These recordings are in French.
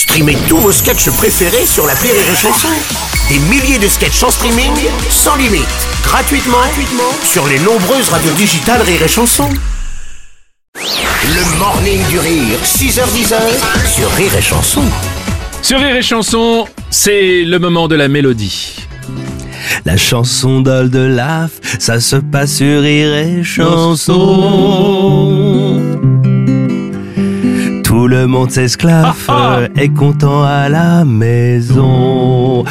Streamez tous vos sketchs préférés sur la Rire et Chanson. Des milliers de sketchs en streaming, sans limite, gratuitement, gratuitement sur les nombreuses radios digitales Rire et Chanson. Le morning du rire, 6h10 sur Rire et Chanson. Sur Rire et Chanson, c'est le moment de la mélodie. La chanson d'Ol de Laf, ça se passe sur Rire et Chanson. Tout le monde s'esclave Ah, est content à la maison.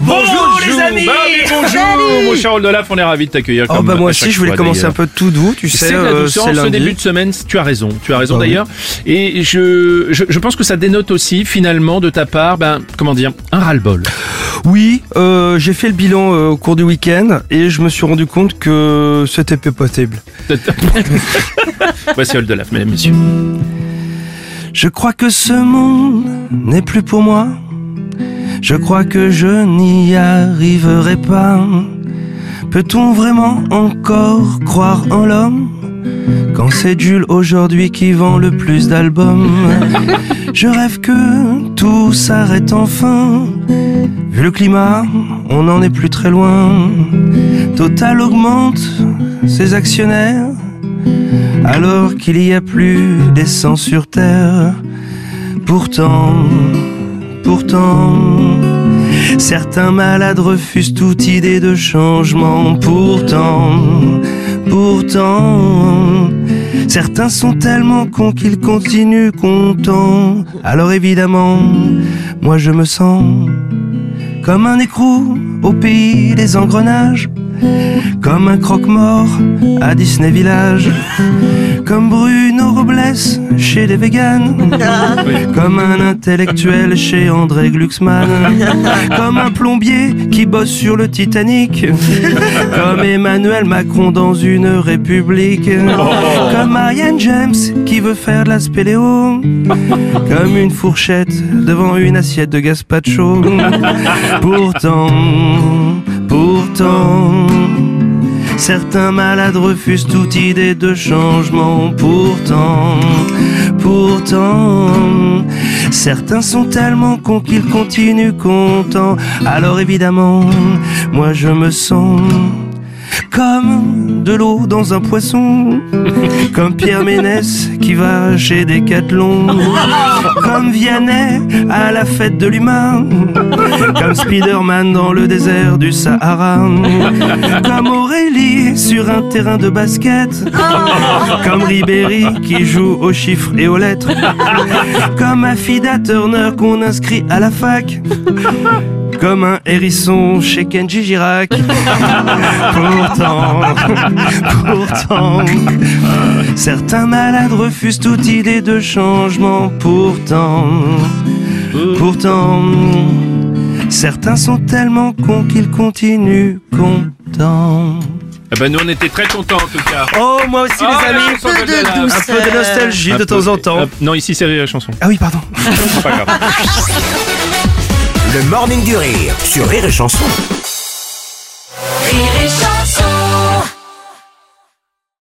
Bonjour les amis Bah bonjour Mon cher Oldelaf, on est ravis de t'accueillir. Oh comme bah moi aussi je voulais commencer un peu tout doux, tu sais, C'est la euh, douceur c'est en ce lundi. début de semaine, tu as raison, tu as raison Bah oui. d'ailleurs. Et je, je, je pense que ça dénote aussi finalement de ta part, ben, comment dire, un ras-le-bol. Oui, euh, j'ai fait le bilan euh, au cours du week-end et je me suis rendu compte que c'était peu possible. Voici Oldelaf, mesdames, messieurs. Je crois que ce monde n'est plus pour moi. Je crois que je n'y arriverai pas. Peut-on vraiment encore croire en l'homme? Quand c'est Jules aujourd'hui qui vend le plus d'albums Je rêve que tout s'arrête enfin. Vu le climat, on n'en est plus très loin. Total augmente ses actionnaires alors qu'il y a plus d'essence sur terre. Pourtant, pourtant, certains malades refusent toute idée de changement. Pourtant, pourtant, certains sont tellement cons qu'ils continuent contents. Alors évidemment, moi je me sens comme un écrou au pays des engrenages. Comme un croque-mort à Disney Village. Comme Bruno Robles chez les véganes. Comme un intellectuel chez André Glucksmann. Comme un plombier qui bosse sur le Titanic. Comme Emmanuel Macron dans une république. Comme Marianne James qui veut faire de la spéléo. Comme une fourchette devant une assiette de gazpacho. Pourtant, pourtant Certains malades refusent toute idée de changement. Pourtant, pourtant, certains sont tellement cons qu'ils continuent contents. Alors évidemment, moi je me sens comme de l'eau dans un poisson, comme Pierre Ménès qui va chez Decathlon, comme Vianney à la fête de l'humain, comme Spider-Man dans le désert du Sahara, comme Aurélie sur un terrain de basket, comme Ribéry qui joue aux chiffres et aux lettres, comme Affida Turner qu'on inscrit à la fac. Comme un hérisson chez Kenji Girac. Pourtant, pourtant, certains malades refusent toute idée de changement. Pourtant, pourtant, certains sont tellement cons qu'ils continuent contents. Ah ben, nous, on était très contents en tout cas. Oh, moi aussi, les la amis. chanson d'Oldelaf. Un peu de nostalgie Un de peu- temps en temps. Hop, non, ici, c'est et Chanson. Ah oui, pardon. C'est pas grave. Le morning du rire sur Rire et Chanson. Rire et chanson.